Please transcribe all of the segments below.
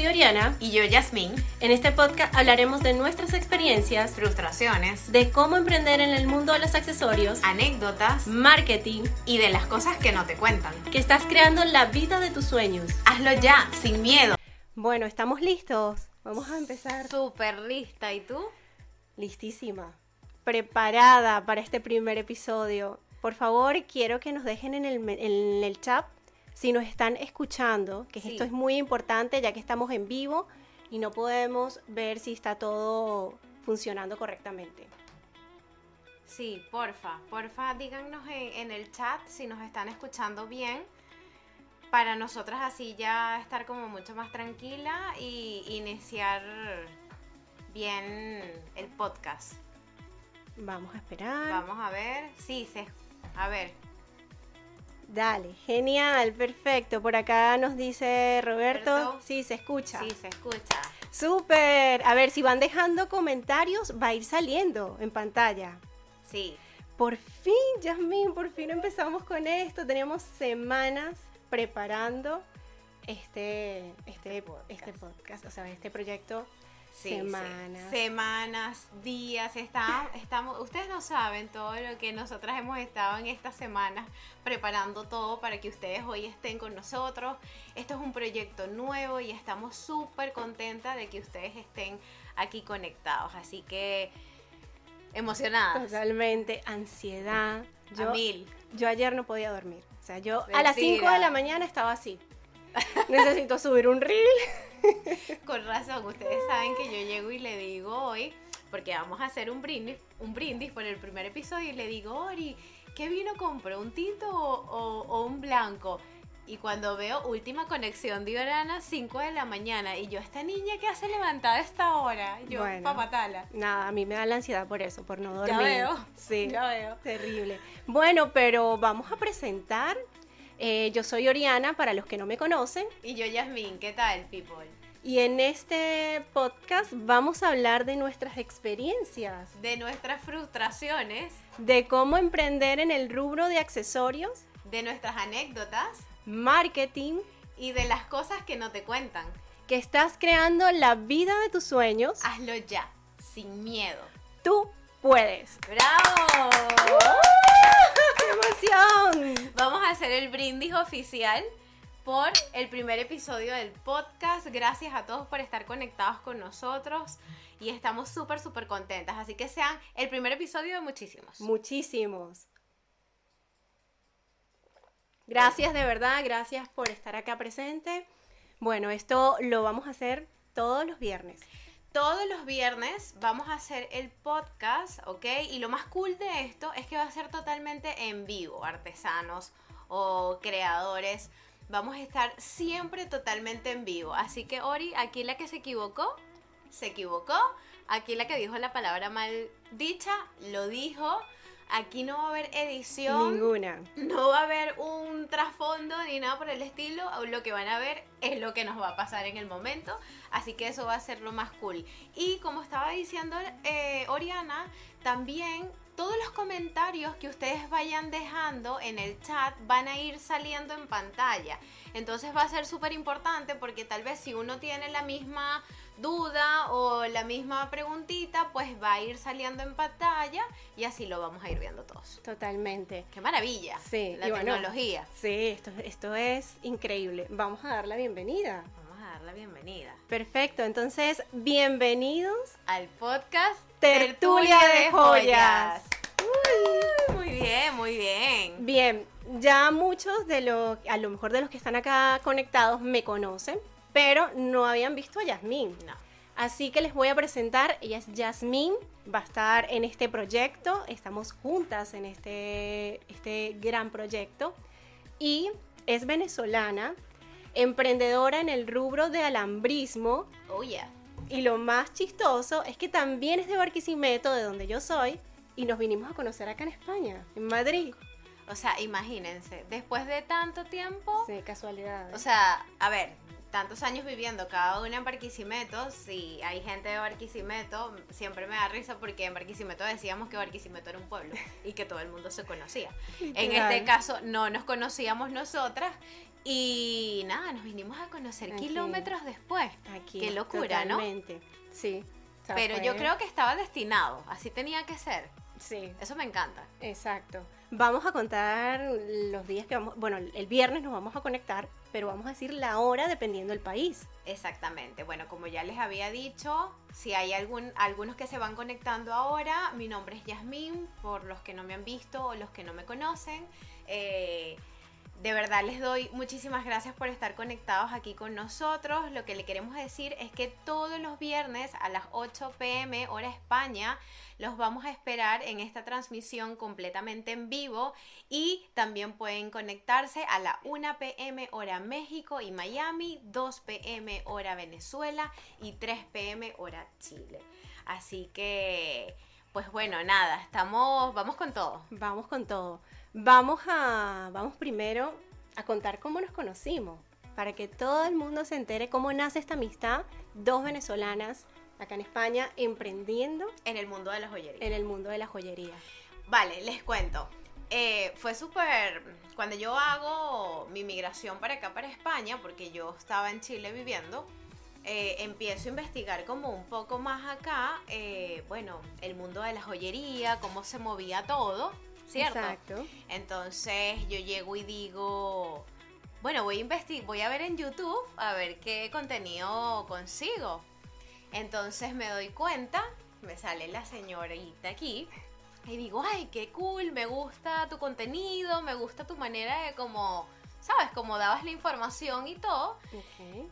soy Oriana. Y yo, Yasmín. En este podcast hablaremos de nuestras experiencias, frustraciones, de cómo emprender en el mundo de los accesorios, anécdotas, marketing y de las cosas que no te cuentan. Que estás creando la vida de tus sueños. Hazlo ya, sin miedo. Bueno, estamos listos. Vamos a empezar. Súper lista. ¿Y tú? Listísima. Preparada para este primer episodio. Por favor, quiero que nos dejen en el, en el chat si nos están escuchando, que esto es muy importante ya que estamos en vivo y no podemos ver si está todo funcionando correctamente. Sí, porfa, porfa, díganos en, el chat si nos están escuchando bien para nosotras así ya estar como mucho más tranquila y iniciar bien el podcast. Vamos a esperar. Vamos a ver. Sí, se, a ver, Dale, genial, perfecto. Por acá nos dice Roberto. Sí, se escucha. Sí, se escucha. Súper. A ver, si van dejando comentarios, va a ir saliendo en pantalla. Sí. Por fin, Yasmin, por fin empezamos con esto. Teníamos semanas preparando este, este, este podcast, o sea, este proyecto semanas. Semanas, días, estamos, ustedes no saben todo lo que nosotras hemos estado en estas semanas preparando todo para que ustedes hoy estén con nosotros. Esto es un proyecto nuevo y estamos súper contentas de que ustedes estén aquí conectados. Así que emocionadas. Totalmente, ansiedad. Yo, mil. Yo ayer no podía dormir. O sea, yo a las 5 de la mañana estaba así. Necesito subir un reel. Con razón, ustedes saben que yo llego y le digo hoy, porque vamos a hacer un brindis, un brindis por el primer episodio, y le digo, Ori, ¿qué vino compro? ¿Un tinto o, un blanco? Y cuando veo última conexión de Orana, 5 de la mañana, y yo, esta niña que hace levantada a esta hora, yo, bueno, papatala. Nada, a mí me da la ansiedad por eso, por no dormir. Ya veo. Sí. Ya veo. Terrible. Bueno, pero vamos a presentar eh, yo soy Oriana, para los que no me conocen. Y yo Yasmin, ¿qué tal, people? Y en este podcast vamos a hablar de nuestras experiencias. De nuestras frustraciones. De cómo emprender en el rubro de accesorios. De nuestras anécdotas. Marketing. Y de las cosas que no te cuentan. Que estás creando la vida de tus sueños. Hazlo ya, sin miedo. Tú puedes. ¡Bravo! ¡Qué emoción! Vamos a hacer el brindis oficial por el primer episodio del podcast. Gracias a todos por estar conectados con nosotros y estamos súper, súper contentas. Así que sean el primer episodio de muchísimos. Muchísimos. Gracias de verdad, gracias por estar acá presente. Bueno, esto lo vamos a hacer todos los viernes todos los viernes vamos a hacer el podcast, ¿ok? Y lo más cool de esto es que va a ser totalmente en vivo, artesanos o creadores. Vamos a estar siempre totalmente en vivo. Así que Ori, aquí la que se equivocó, se equivocó. Aquí la que dijo la palabra mal dicha, lo dijo. Aquí no va a haber edición. Ninguna. No va a haber un trasfondo ni nada por el estilo. Lo que van a ver es lo que nos va a pasar en el momento. Así que eso va a ser lo más cool. Y como estaba diciendo eh, Oriana, también todos los comentarios que ustedes vayan dejando en el chat van a ir saliendo en pantalla. Entonces va a ser súper importante porque tal vez si uno tiene la misma duda o la misma preguntita, pues va a ir saliendo en pantalla y así lo vamos a ir viendo todos. Totalmente. Qué maravilla. Sí, la tecnología. sí, esto, esto es increíble. Vamos a dar la bienvenida. Vamos a dar la bienvenida. Perfecto, entonces bienvenidos al podcast Tertulia, de Joyas. muy bien, muy bien. Bien, ya muchos de los, a lo mejor de los que están acá conectados me conocen pero no habían visto a Yasmín. No. Así que les voy a presentar, ella es Yasmín, va a estar en este proyecto, estamos juntas en este, este gran proyecto y es venezolana, emprendedora en el rubro de alambrismo. Oh, yeah. Y lo más chistoso es que también es de Barquisimeto, de donde yo soy, y nos vinimos a conocer acá en España, en Madrid. O sea, imagínense, después de tanto tiempo... Sí, casualidad. O sea, a ver, tantos años viviendo cada una en Barquisimeto, si hay gente de Barquisimeto, siempre me da risa porque en Barquisimeto decíamos que Barquisimeto era un pueblo y que todo el mundo se conocía. En este caso no nos conocíamos nosotras y nada, nos vinimos a conocer kilómetros después. aquí. Qué locura, ¿no? totalmente. Sí. o sea, Pero yo creo que estaba destinado, así tenía que ser. Sí, Eso me encanta. exacto. Vamos a contar los días que vamos, bueno, el viernes nos vamos a conectar, pero vamos a decir la hora dependiendo del país. Exactamente. Bueno, como ya les había dicho, si hay algún, algunos que se van conectando ahora, mi nombre es Yasmín, por los que no me han visto o los que no me conocen. Eh, de verdad les doy muchísimas gracias por estar conectados aquí con nosotros. Lo que le queremos decir es que todos los viernes a las 8 pm hora España los vamos a esperar en esta transmisión completamente en vivo y también pueden conectarse a la 1 pm hora México y Miami, 2 pm hora Venezuela y 3 pm hora Chile. Así que, pues bueno, nada, estamos, vamos con todo. Vamos con todo. Vamos a, vamos primero a contar cómo nos conocimos, para que todo el mundo se entere cómo nace esta amistad, dos venezolanas acá en España emprendiendo En el mundo de la joyería. en el mundo de la joyería. Vale, les cuento. Eh, fue súper. Cuando yo hago mi migración para acá, para España, porque yo estaba en Chile viviendo, eh, empiezo a investigar como un poco más acá, eh, bueno, el mundo de la joyería, cómo se movía todo, ¿cierto? Exacto. Entonces yo llego y digo, bueno, voy a investigar, voy a ver en YouTube a ver qué contenido consigo. Entonces me doy cuenta, me sale la señorita aquí y digo, ay, qué cool, me gusta tu contenido, me gusta tu manera de como, ¿sabes? Como dabas la información y todo.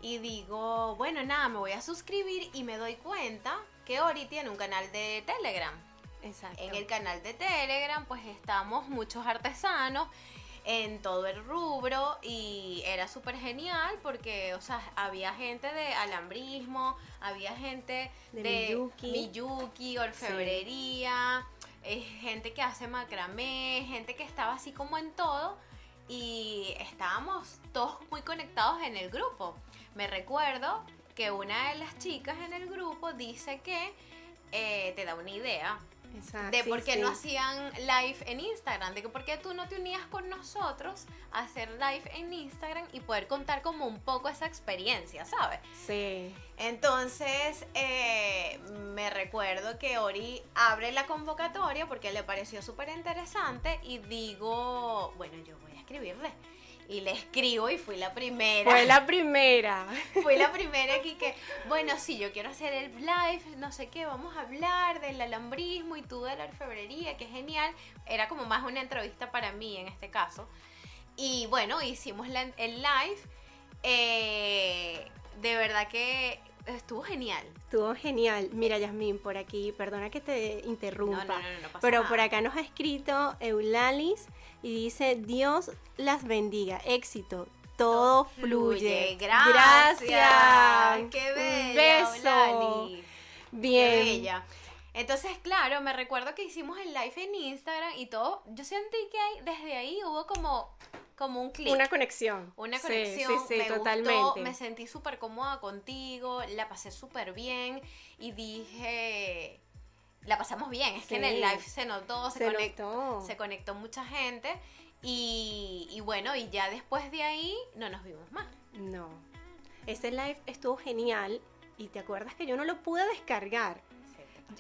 Y digo, bueno, nada, me voy a suscribir y me doy cuenta que Ori tiene un canal de Telegram. Exacto. En el canal de Telegram pues estamos muchos artesanos en todo el rubro y era súper genial porque, o sea, había gente de alambrismo, había gente De de, Miyuki. Miyuki, orfebrería, eh, gente que hace macramé, gente que estaba así como en todo y estábamos todos muy conectados en el grupo. Me recuerdo que una de las chicas en el grupo dice que eh, te da una idea Exacto. de por qué sí. no hacían live en Instagram, de que por qué tú no te unías con nosotros a hacer live en Instagram y poder contar como un poco esa experiencia, ¿sabes? Sí. Entonces, eh, me recuerdo que Ori abre la convocatoria porque le pareció súper interesante y digo, bueno, yo voy a escribirle. Y le escribo y fui la primera. Fue la primera. Fui la primera aquí que, bueno, sí, yo quiero hacer el live, no sé qué, vamos a hablar del alambrismo y tú de la orfebrería, que genial. Era como más una entrevista para mí en este caso. Y bueno, hicimos la- el live. Eh, de verdad que estuvo genial. Estuvo genial. Mira, Yasmín, por aquí, perdona que te interrumpa. No, no, no, pero nada. por acá nos ha escrito Eulalis y dice, Dios las bendiga, éxito, todo fluye. Gracias. Gracias. Qué bella, beso. Eulalis. Bien. Qué bella. Entonces, claro, me recuerdo que hicimos el live en Instagram y todo. Yo sentí que desde ahí hubo como, como un clic. Una conexión. Una conexión, Sí, sí, me totalmente. gustó, me sentí súper cómoda contigo, la pasé súper bien y dije, la pasamos bien, es que en el live se notó, se, Se conectó, notó. se conectó mucha gente y, y bueno, y ya después de ahí no nos vimos más. No. Ese live estuvo genial y te acuerdas que yo no lo pude descargar.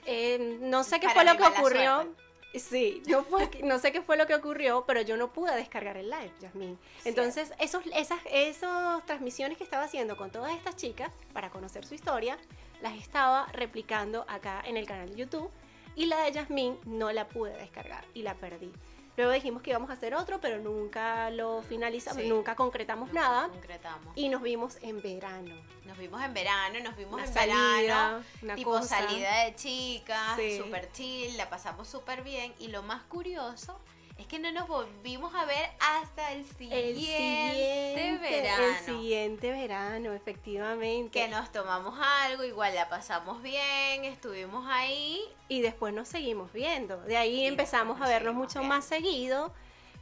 Eh, no sé qué Para fue lo que ocurrió. suerte. Sí, fue que- no sé qué fue lo que ocurrió, pero yo no pude descargar el live, Yasmín. Entonces, esos, esas, esas transmisiones que estaba haciendo con todas estas chicas para conocer su historia, las estaba replicando acá en el canal de YouTube y la de Yasmín no la pude descargar y la perdí. Luego dijimos que íbamos a hacer otro, pero nunca lo finalizamos, Sí. nunca concretamos nada Concretamos. y nos vimos en verano. Nos vimos en verano, nos vimos Una en salida, verano. una tipo cosa. salida de chicas, Sí. super chill, la pasamos súper bien. Y lo más curioso es que no nos volvimos a ver hasta el siguiente, El siguiente verano. El siguiente verano, efectivamente. Que nos tomamos algo, igual la pasamos bien, estuvimos ahí. Y después nos seguimos viendo. De ahí Y empezamos a nos vernos mucho viendo. más seguido.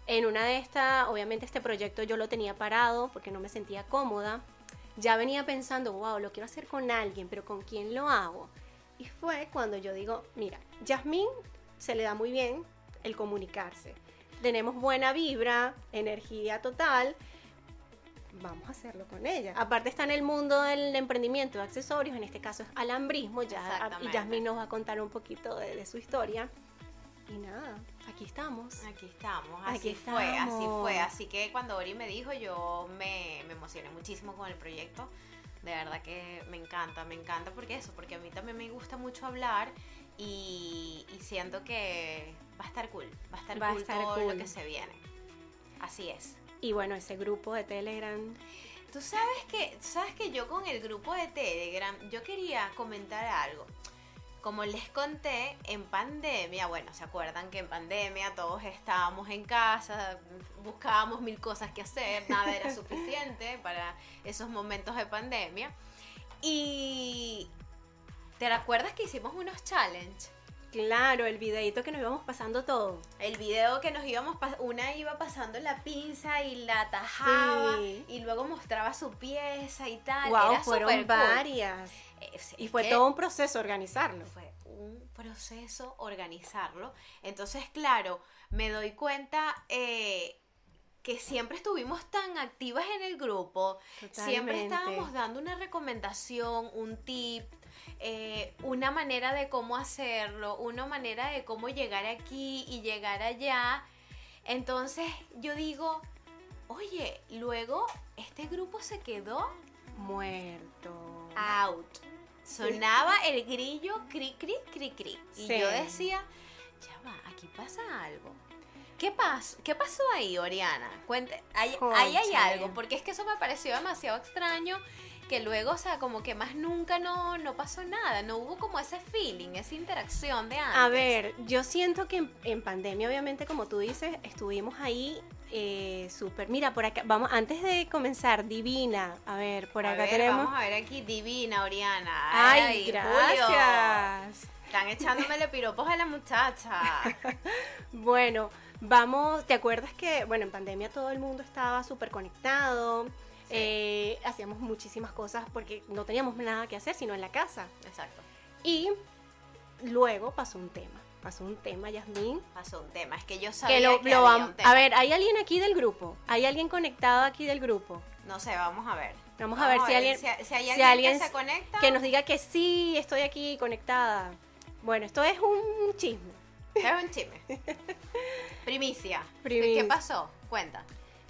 En una de estas, obviamente este proyecto yo lo tenía parado porque no me sentía cómoda. Ya venía pensando, wow, lo quiero hacer con alguien, pero ¿con quién lo hago? Y fue cuando yo digo, mira, Yasmín se le da muy bien el comunicarse. Tenemos buena vibra, energía total. vamos a hacerlo con ella. Aparte está en el mundo del emprendimiento de accesorios, en este caso es alambrismo, ya y. Yasmin nos va a contar un poquito de, de su historia. Y nada, aquí estamos. Aquí estamos, Aquí así fue, así estamos. fue. Así que cuando Ori me dijo, yo me, me emocioné muchísimo con el proyecto. De verdad que me encanta, me encanta porque eso, porque a mí también me gusta mucho hablar y, y siento que va a estar cool, va a estar Va a cool estar todo cool. lo que se viene. Así es. Y bueno, ese grupo de Telegram. Tú sabes que, sabes que yo con el grupo de Telegram, yo quería comentar algo. Como les conté, en pandemia, bueno, ¿se acuerdan que en pandemia todos estábamos en casa, buscábamos mil cosas que hacer, nada era suficiente para esos momentos de pandemia? Y ¿te recuerdas que hicimos unos challenge? Claro, el videito que nos íbamos pasando todo. El video que nos íbamos, una iba pasando la pinza y la tajaba Sí. y luego mostraba su pieza y tal. wow, Era fueron cool. varias. Es- Y fue todo un proceso organizarlo. fue un proceso organizarlo. Entonces, claro, me doy cuenta eh, que siempre estuvimos tan activas en el grupo. Siempre Totalmente. estábamos dando una recomendación, un tip, eh, una manera de cómo hacerlo, una manera de cómo llegar aquí y llegar allá. Entonces yo digo, oye, luego este grupo se quedó Muerto. out. Sonaba el grillo cri cri cri cri. Y Sí. yo decía, ya va, aquí pasa algo. ¿Qué, pas ¿Qué pasó ahí, Oriana? Cuente, ahí, hay algo, porque es que eso me pareció demasiado extraño, que luego, o sea, como que más nunca no, no pasó nada, no hubo como ese feeling, esa interacción de antes. A ver, yo siento que en, en pandemia, obviamente, como tú dices, estuvimos ahí eh, súper. Mira, por acá, vamos, antes de comenzar, Divina, a ver, por A acá ver, tenemos. Vamos a ver aquí, divina, Oriana. Ay, Julio. gracias. Están echándome piropos a la muchacha. Bueno, vamos, ¿te acuerdas que, bueno, en pandemia todo el mundo estaba súper conectado? Eh, hacíamos muchísimas cosas porque no teníamos nada que hacer sino en la casa. Exacto. Y luego pasó un tema. Pasó un tema, Yasmín. Pasó un tema, es que yo sabía Que lo, que lo había un tema. A ver, ¿hay alguien aquí del grupo? ¿Hay alguien conectado aquí del grupo? No sé, vamos a ver. Vamos a ver si alguien, si, si hay si alguien, alguien que se conecta. que nos diga que sí, estoy aquí conectada. Bueno, esto es un chisme. Es un chisme. Primicia. Primicia. ¿Qué pasó? Cuenta.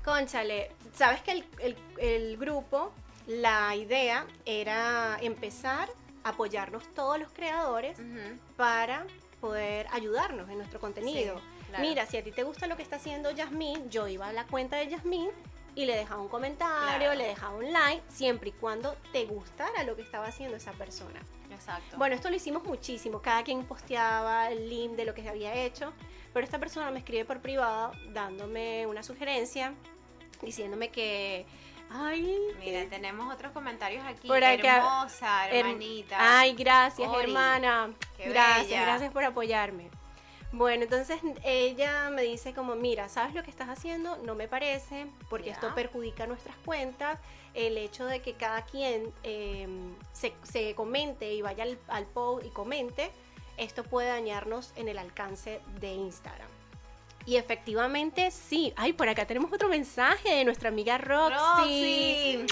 Conchale, sabes que el, el- el grupo, la idea era empezar a apoyarnos todos los creadores Ujú. para poder ayudarnos en nuestro contenido. Sí, claro. Mira, si a ti te gusta lo que está haciendo Yasmín, yo iba a la cuenta de Yasmín y le dejaba un comentario, Claro. le dejaba un like, siempre y cuando te gustara lo que estaba haciendo esa persona. Exacto. Bueno, esto lo hicimos muchísimo, cada quien posteaba el link de lo que se había hecho, pero esta persona me escribe por privado dándome una sugerencia, diciéndome que, ay, Mira, tenemos otros comentarios aquí. Por acá, Hermosa, her- hermanita. ay, gracias Ori, hermana, qué gracias, bella. gracias por apoyarme. Bueno, entonces ella me dice como, mira, ¿sabes lo que estás haciendo? No me parece, porque esto perjudica nuestras cuentas. El hecho de que cada quien eh, se, se comente y vaya al, al post y comente, esto puede dañarnos en el alcance de Instagram. Y efectivamente sí. Ay, por acá tenemos otro mensaje de nuestra amiga Roxy. Roxy.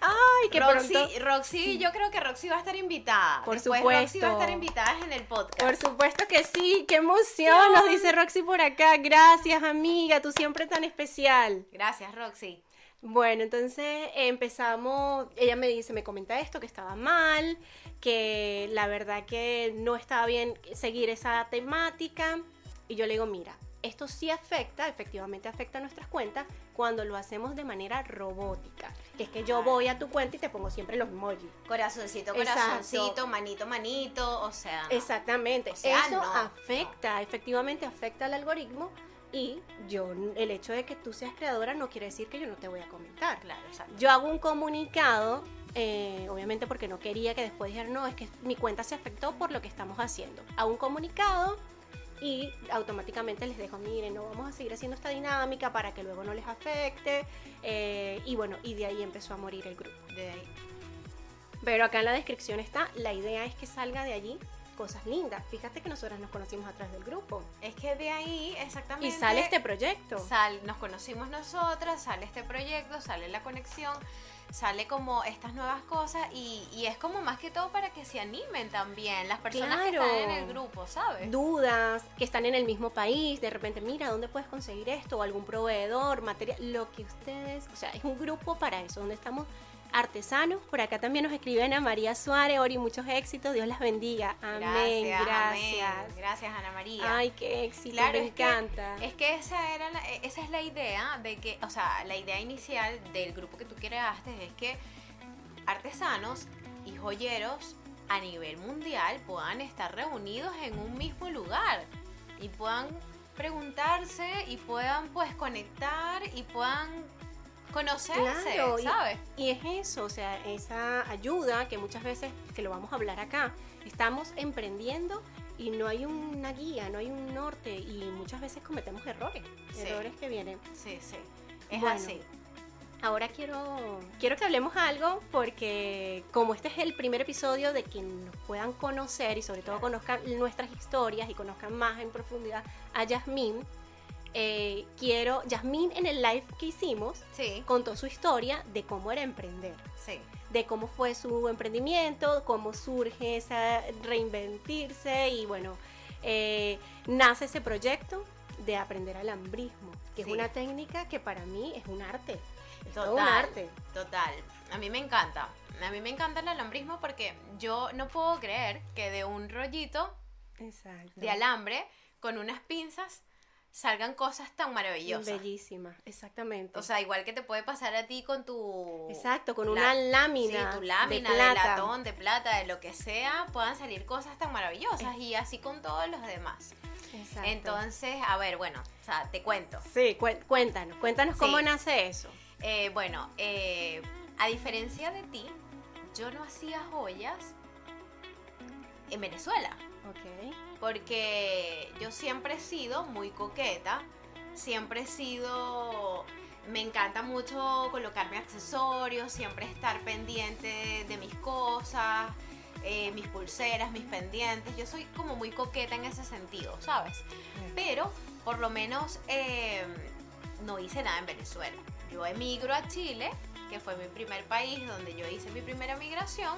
Ay, que Roxy, pronto. Roxy, yo creo que Roxy va a estar invitada. Por Después Roxy va a supuesto. estar invitada en el podcast. Por supuesto que sí, qué emoción, nos dice Roxy por acá. Gracias, amiga, tú siempre tan especial. Gracias, Roxy. Bueno, entonces empezamos, ella me dice, me comenta esto, que estaba mal, que la verdad que no estaba bien seguir esa temática. Y yo le digo, mira, esto sí afecta, efectivamente afecta a nuestras cuentas cuando lo hacemos de manera robótica. Que es que yo voy a tu cuenta y te pongo siempre los emojis. Corazoncito, Exacto. corazoncito, manito, manito, o sea. no. Exactamente. O sea, Eso no, afecta, efectivamente afecta al algoritmo. Y yo, el hecho de que tú seas creadora no quiere decir que yo no te voy a comentar. Claro, exacto. Yo hago un comunicado, eh, obviamente porque no quería que después dijeran, no, es que mi cuenta se afectó por lo que estamos haciendo. Hago un comunicado y automáticamente les dejo, miren, no vamos a seguir haciendo esta dinámica para que luego no les afecte. eh, y bueno, y de ahí empezó a morir el grupo. De ahí. Pero acá en la descripción está, la idea es que salga de allí cosas lindas. Fíjate que nosotras nos conocimos a través del grupo. Es que de ahí, exactamente. Y sale este proyecto. Sal, nos conocimos nosotras, sale este proyecto, sale la conexión, sale como estas nuevas cosas y, y es como más que todo para que se animen también las personas que están en el grupo, ¿sabes? dudas, que están en el mismo país, de repente, mira, ¿dónde puedes conseguir esto? O algún proveedor, material, lo que ustedes, o sea, es un grupo para eso, donde estamos artesanos. Por acá también nos escriben a María Suárez, Ori, muchos éxitos, Dios las bendiga. Amén, gracias. amén. Gracias, Ana María. Ay, qué éxito, Claro, me es que- encanta. Es que esa era la- e- esa es la idea de que, o sea, la idea inicial del grupo que tú creaste es que artesanos y joyeros a nivel mundial puedan estar reunidos en un mismo lugar y puedan preguntarse y puedan pues conectar y puedan conocerse, Claro, y- ¿sabes? Y es eso, o sea, esa ayuda que muchas veces, que lo vamos a hablar acá, estamos emprendiendo y no hay una guía, no hay un norte y muchas veces cometemos errores, Sí. errores que vienen. Sí, sí. Es Bueno, así. Ahora quiero, quiero que hablemos algo porque como este es el primer episodio de que nos puedan conocer y sobre todo conozcan nuestras historias y conozcan más en profundidad a Yasmín, eh, quiero, Yasmín en el live que hicimos Sí, contó su historia de cómo era emprender sí. de cómo fue su emprendimiento, cómo surge esa reinventirse y bueno, eh, nace ese proyecto de aprender alambrismo, que Sí. es una técnica que para mí es un arte, es un Total, arte. total. A mí me encanta. A mí me encanta el alambrismo porque yo no puedo creer que de un rollito Exacto. de alambre con unas pinzas salgan cosas tan maravillosas. Bellísima, exactamente. O sea, igual que te puede pasar a ti con tu... Exacto, con una lámina, Sí, tu lámina de latón, de plata, de lo que sea, puedan salir cosas tan maravillosas y así con todos los demás. Exacto. Entonces, a ver, bueno, o sea, te cuento. sí, cué- cuéntanos, cuéntanos cómo nace eso. Eh, bueno, eh, a diferencia de ti, yo no hacía joyas en Venezuela. Ok. Porque yo siempre he sido muy coqueta, siempre he sido... Me encanta mucho colocarme accesorios, siempre estar pendiente de mis cosas, eh, mis pulseras, mis pendientes. Yo soy como muy coqueta en ese sentido, ¿sabes? Pero por lo menos eh, no hice nada en Venezuela. Yo emigro a Chile, que fue mi primer país donde yo hice mi primera migración.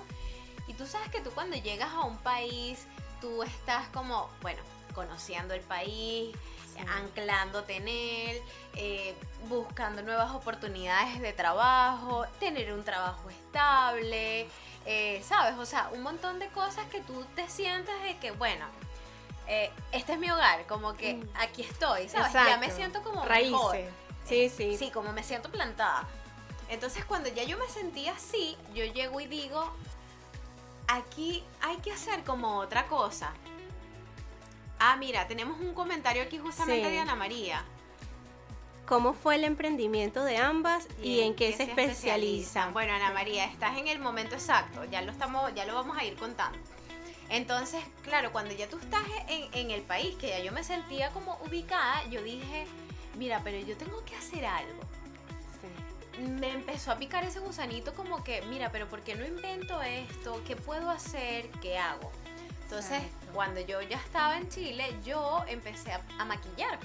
Y tú sabes que tú cuando llegas a un país, tú estás como, bueno, conociendo el país, Sí. anclándote en él, eh, buscando nuevas oportunidades de trabajo, tener un trabajo estable, eh, ¿sabes? O sea, un montón de cosas que tú te sientas de que, bueno, eh, este es mi hogar, como que Mm. aquí estoy, ¿sabes? Ya me siento como Raíces. mejor. Sí, sí. Sí, como me siento plantada. Entonces cuando ya yo me sentía así, yo llego y digo, aquí hay que hacer como otra cosa. Ah, mira, tenemos un comentario aquí justamente Sí. de Ana María. ¿Cómo fue el emprendimiento de ambas y, en qué, se, especializan? Bueno, Ana María, estás en el momento exacto, ya lo estamos, ya lo vamos a ir contando. Entonces, claro, cuando ya tú estás en, en el país, que ya yo me sentía como ubicada, yo dije, mira, pero yo tengo que hacer algo. Me empezó a picar ese gusanito como que, mira, pero ¿por qué no invento esto? ¿Qué puedo hacer? ¿Qué hago? Entonces, Exacto. cuando yo ya estaba en Chile, yo empecé a, a maquillar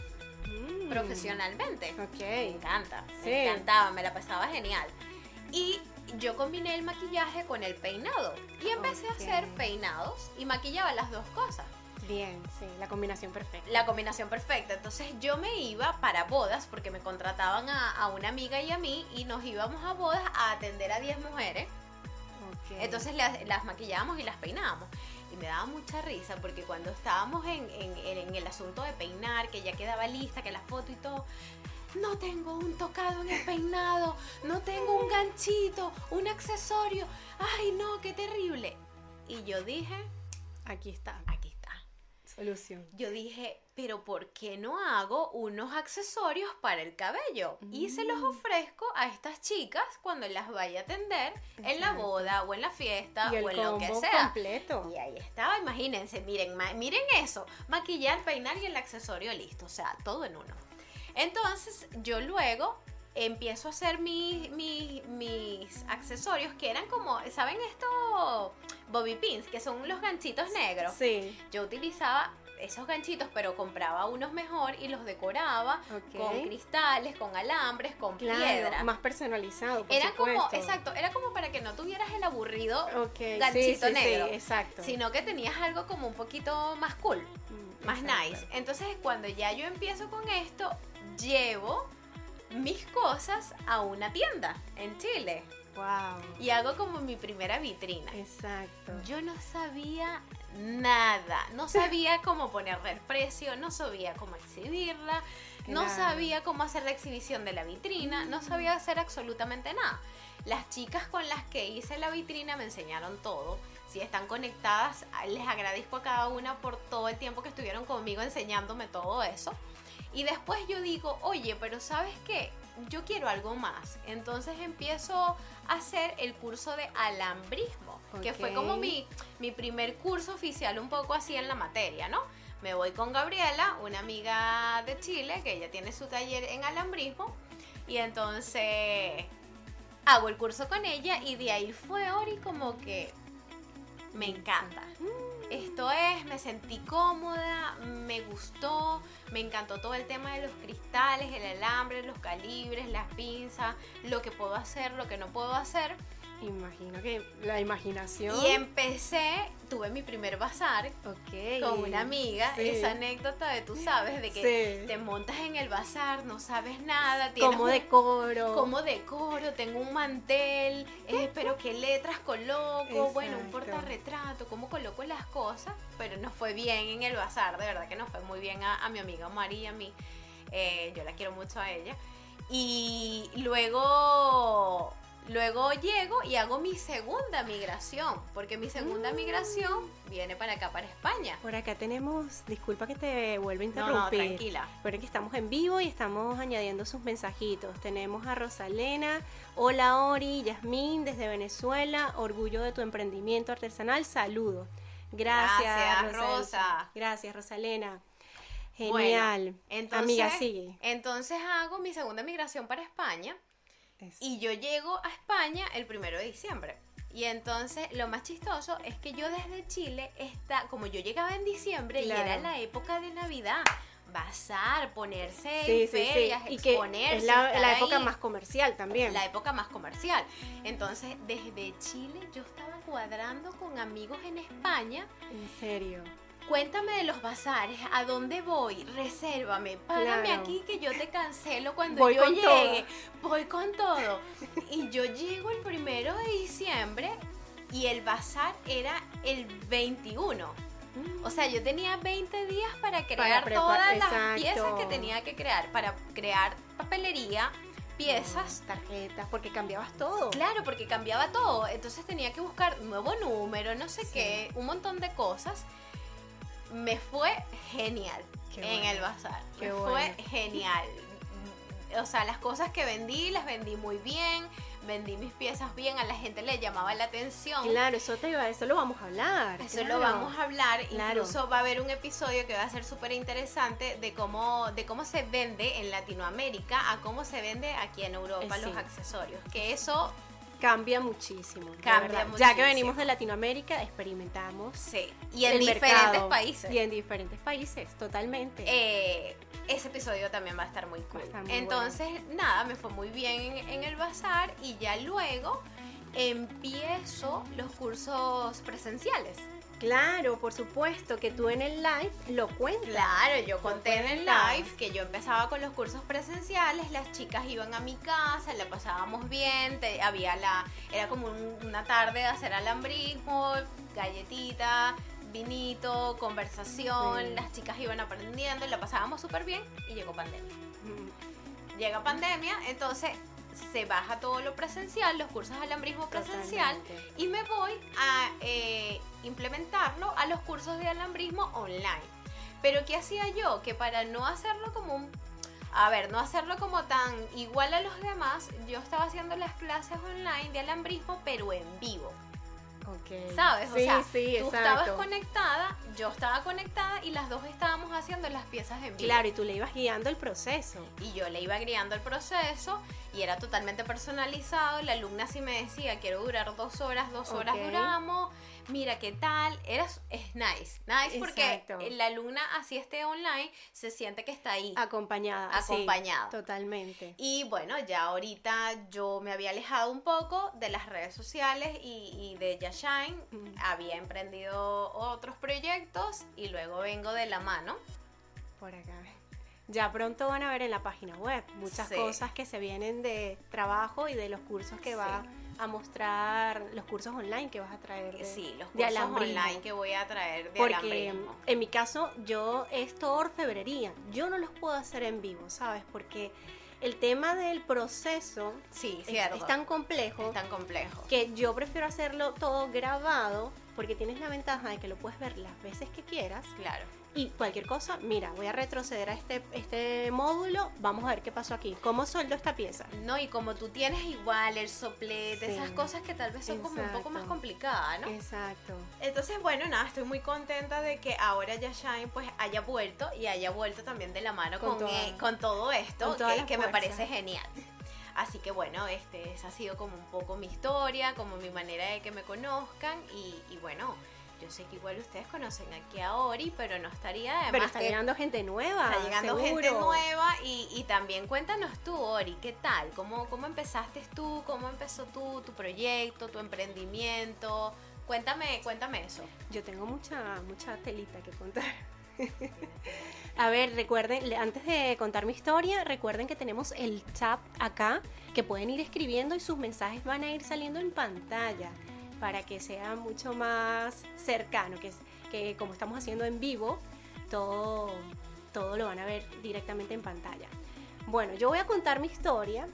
Mm. profesionalmente. Me Ok. encanta, Sí. me encantaba, me la pasaba genial. Y yo combiné el maquillaje con el peinado y empecé a hacer peinados y maquillaba las dos cosas. Bien, sí, la combinación perfecta. La combinación perfecta. Entonces yo me iba para bodas porque me contrataban a, a una amiga y a mí y nos íbamos a bodas a atender a 10 mujeres. Ok. Entonces las, las maquillábamos y las peinábamos. Y me daba mucha risa porque cuando estábamos en, en- en el asunto de peinar, que ya quedaba lista, que la foto y todo, no tengo un tocado en el peinado, no tengo un ganchito, un accesorio. Ay, no, qué terrible. Y yo dije, aquí está, aquí está. Solución. Yo dije, pero ¿por qué no hago unos accesorios para el cabello? Y se los Mm. ofrezco a estas chicas cuando las vaya a atender en la boda o en la fiesta y el o en lo que sea. completo. Y ahí estaba, imagínense, miren, miren eso, maquillar, peinar y el accesorio listo, o sea, todo en uno. Entonces yo luego empiezo a hacer mis, mis, mis accesorios que eran como, ¿saben esto? bobby pins, que son los ganchitos negros. Sí. Yo utilizaba esos ganchitos, pero compraba unos mejor y los decoraba con cristales, con alambres, con Claro, piedra. más personalizado, por era como, exacto, era como para que no tuvieras el aburrido, sí, ganchito sí, negro. Sí, exacto. sino que tenías algo como un poquito más cool, Mm, más exacto. nice. Entonces, cuando ya yo empiezo con esto, llevo mis cosas a una tienda en Chile Wow. y hago como mi primera vitrina. Exacto. Yo no sabía nada, no sabía cómo ponerle el precio, no sabía cómo exhibirla, no sabía cómo hacer la exhibición de la vitrina, no sabía hacer absolutamente nada. Las chicas con las que hice la vitrina me enseñaron todo. Si están conectadas, les agradezco a cada una por todo el tiempo que estuvieron conmigo enseñándome todo eso. Y después yo digo, oye, pero ¿sabes qué? Yo quiero algo más. Entonces empiezo a hacer el curso de alambrismo, que fue como mi, mi primer curso oficial un poco así en la materia, ¿no? Me voy con Gabriela, una amiga de Chile, que ella tiene su taller en alambrismo, y entonces hago el curso con ella y de ahí fue Ori como que me encanta. Esto es, me sentí cómoda, me gustó, me encantó todo el tema de los cristales, el alambre, los calibres, las pinzas, lo que puedo hacer, lo que no puedo hacer. Imagino que la imaginación. Y empecé, tuve mi primer bazar Ok. con una amiga, Sí. esa anécdota de tú sabes, de que Sí. te montas en el bazar, no sabes nada, Como decoro. cómo decoro, tengo un mantel, eh, pero qué letras coloco, bueno, un portarretrato, cómo coloco las cosas, pero no fue bien en el bazar, de verdad que no fue muy bien a, a mi amiga Mari y a mí, eh, yo la quiero mucho a ella. Y luego, luego llego y hago mi segunda migración, porque mi segunda Mm. migración viene para acá, para España. Por acá tenemos, disculpa que te vuelva a No, no, interrumpir. tranquila. Recuerden que estamos en vivo y estamos añadiendo sus mensajitos. Tenemos a Rosalena, hola Ori, Yasmín desde Venezuela, orgullo de tu emprendimiento artesanal, saludos. Gracias, Gracias, Rosa. Gracias, Rosalena. Bueno, Genial. Entonces, Amiga, sigue. Entonces hago mi segunda migración para España Es- y yo llego a España el primero de diciembre. Y entonces lo más chistoso es que yo desde Chile está, como yo llegaba en diciembre y Claro. era la época de Navidad, bazar, ponerse Sí, en sí, sí. ferias, Y que exponerse, es la, la época ahí. más comercial también. la época más comercial. Entonces, desde Chile yo estaba cuadrando con amigos en España En serio. Cuéntame de los bazares, ¿a dónde voy? Resérvame, págame Claro. aquí que yo te cancelo cuando Voy yo llegue. Voy con todo. Y yo llego el primero de diciembre y el bazar era el 21. O sea, yo tenía 20 días para crear prepa- todas las exacto. piezas que tenía que crear, para crear papelería, piezas. Tarjetas, porque cambiabas todo. Claro, porque cambiaba todo. Entonces tenía que buscar nuevo número, no sé Sí. qué, un montón de cosas. Me fue genial Qué en bueno, el bazar. qué me bueno. fue genial. O sea, las cosas que vendí, las vendí muy bien. Vendí mis piezas bien, a la gente le llamaba la atención. Claro, eso te iba, eso lo vamos a hablar. Eso claro. lo vamos a hablar. Claro. Incluso va a haber un episodio que va a ser súper interesante de cómo, de cómo se vende en Latinoamérica a cómo se vende aquí en Europa Eh, los sí. accesorios. Que eso Cambia muchísimo. Cambia verdad. Ya que muchísimo. venimos de Latinoamérica, experimentamos. Sí, y en el diferentes mercado. países. Y en diferentes países, totalmente. Eh, ese episodio también va a estar muy cool. estar muy Entonces, nada, me fue muy bien en, en el bazar y ya luego empiezo los cursos presenciales. Claro, por supuesto que tú en el live lo cuentas. Claro, yo conté en el live que yo empezaba con los cursos presenciales, las chicas iban a mi casa, la pasábamos bien, te- había la, era como un- una tarde de hacer alambrismo, galletita, vinito, conversación, Sí. las chicas iban aprendiendo, la pasábamos súper bien y llegó pandemia. Mm, Llega pandemia, entonces se baja todo lo presencial, los cursos de alambrismo presencial, totalmente. y me voy a eh, implementarlo a los cursos de alambrismo online. Pero ¿qué hacía yo? Que para no hacerlo como un... A ver, no hacerlo como tan igual a los demás, yo estaba haciendo las clases online de alambrismo, pero en vivo. Ok. ¿Sabes? O Sí, sea, sí, tú exacto. estabas conectada, yo estaba conectada y las dos estábamos haciendo las piezas en vivo. Claro, y tú le ibas guiando el proceso. Y yo le iba guiando el proceso y era totalmente personalizado. La alumna sí me decía, quiero durar dos horas, dos horas duramos. Mira qué tal, eras, es nice, nice porque la alumna así esté online se siente que está ahí. Acompañada. Acompañada. totalmente. Y bueno, ya ahorita yo me había alejado un poco de las redes sociales y, de Yashine, había emprendido otros proyectos y luego vengo de la mano. Por acá. Ya pronto van a ver en la página web muchas cosas que se vienen de trabajo y de los cursos que va a mostrar, los cursos online que vas a traer. De, sí, los cursos online que voy a traer de Porque en mi caso yo es todo orfebrería, yo no los puedo hacer en vivo, ¿sabes? Porque el tema del proceso sí, es, tan complejo, es tan complejo que yo prefiero hacerlo todo grabado porque tienes la ventaja de que lo puedes ver las veces que quieras. Claro. Y cualquier cosa, mira, voy a retroceder a este, este módulo, vamos a ver qué pasó aquí, cómo sueldo esta pieza. No, y como tú tienes igual el soplete, esas cosas que tal vez son como un poco más complicadas, ¿no? Exacto. Entonces, bueno, nada, estoy muy contenta de que ahora ya Shine pues haya vuelto y haya vuelto también de la mano con, con, e, todo esto, que, que me parece genial. Así que bueno, este, esa ha sido como un poco mi historia, como mi manera de que me conozcan y, y bueno, yo sé que igual ustedes conocen aquí a Ori, pero no estaría de Pero está llegando gente nueva. Está llegando gente nueva y, también cuéntanos tú, Ori, ¿qué tal? ¿Cómo, ¿Cómo empezaste tú? ¿Cómo empezó tú, tu proyecto, tu emprendimiento? Cuéntame, cuéntame eso. Yo tengo mucha, mucha telita que contar. A ver, recuerden, antes de contar mi historia, recuerden que tenemos el chat acá, que pueden ir escribiendo y sus mensajes van a ir saliendo en pantalla para que sea mucho más cercano, que, que como estamos haciendo en vivo, todo, todo lo van a ver directamente en pantalla. Bueno, yo voy a contar mi historia.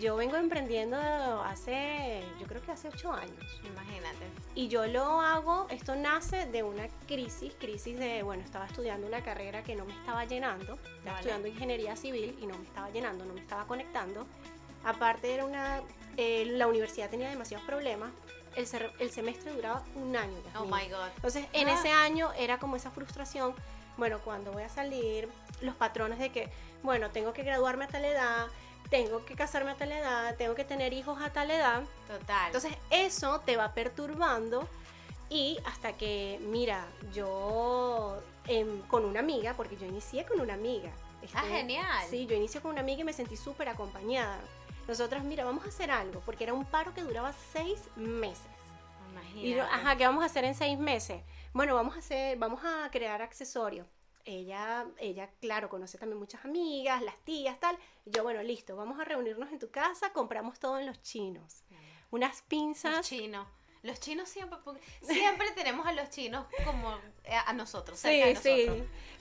Yo vengo emprendiendo hace, yo creo que hace ocho años. Imagínate. Y yo lo hago, esto nace de una crisis, crisis de, bueno, estaba estudiando una carrera que no me estaba llenando, estaba estudiando ingeniería civil y no me estaba llenando, no me estaba conectando. Aparte era una, eh, la universidad tenía demasiados problemas, el, semestre duraba un año. Oh my God. Entonces, en ah. ese año era como esa frustración. Bueno, cuando voy a salir, los patrones de que, bueno, tengo que graduarme a tal edad, tengo que casarme a tal edad, tengo que tener hijos a tal edad. Total. Entonces, eso te va perturbando y hasta que, mira, yo em, con una amiga, porque yo inicié con una amiga. ah, genial. Sí, yo inicié con una amiga y me sentí súper acompañada. Nosotras, mira, vamos a hacer algo, porque era un paro que duraba seis meses. Imagínate. Y ajá, ¿qué vamos a hacer en seis meses? Bueno, vamos a hacer, vamos a crear accesorios. Ella, ella, claro, conoce también muchas amigas, las tías, tal. Y yo, bueno, listo, vamos a reunirnos en tu casa, compramos todo en los chinos. Unas pinzas. chinos. Los chinos siempre, siempre tenemos a los chinos como eh, a nosotros. Sí, sí.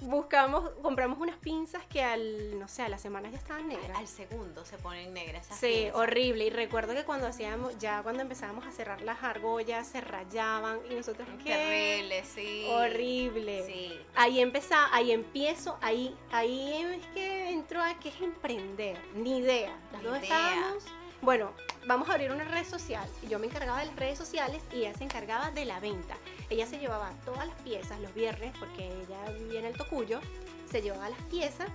Buscamos, compramos unas pinzas que al, no sé, a las semanas ya estaban negras. Al, segundo se ponen negras. sí, horrible. Y recuerdo que cuando hacíamos, ya cuando empezábamos a cerrar las argollas, se rayaban y nosotros, ¿qué? Terrible, sí. Horrible. Sí. Ahí empezaba, ahí empiezo, ahí, ahí es que entró a que es emprender, ni idea. Las dos estábamos bueno, vamos a abrir una red social. Yo me encargaba de las redes sociales y ella se encargaba de la venta. Ella se llevaba todas las piezas los viernes, porque ella vivía en el Tocuyo, se llevaba las piezas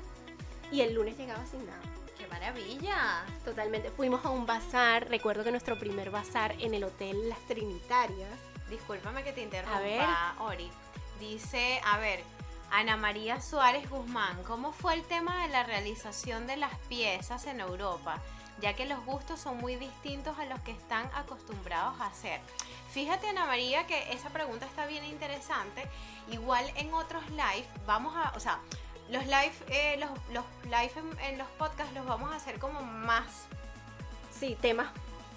y el lunes llegaba sin nada. ¡Qué maravilla! Totalmente. Fuimos a un bazar, recuerdo que nuestro primer bazar en el Hotel Las Trinitarias. Discúlpame que te interrumpa, Ori. Dice, a ver, Ana María Suárez Guzmán, ¿cómo fue el tema de la realización de las piezas en Europa? Ya que los gustos son muy distintos a los que están acostumbrados a hacer. Fíjate Ana María que esa pregunta está bien interesante. Igual en otros live vamos a, o sea, los live, eh, los, los, live en, los podcasts los vamos a hacer como más... Sí, temas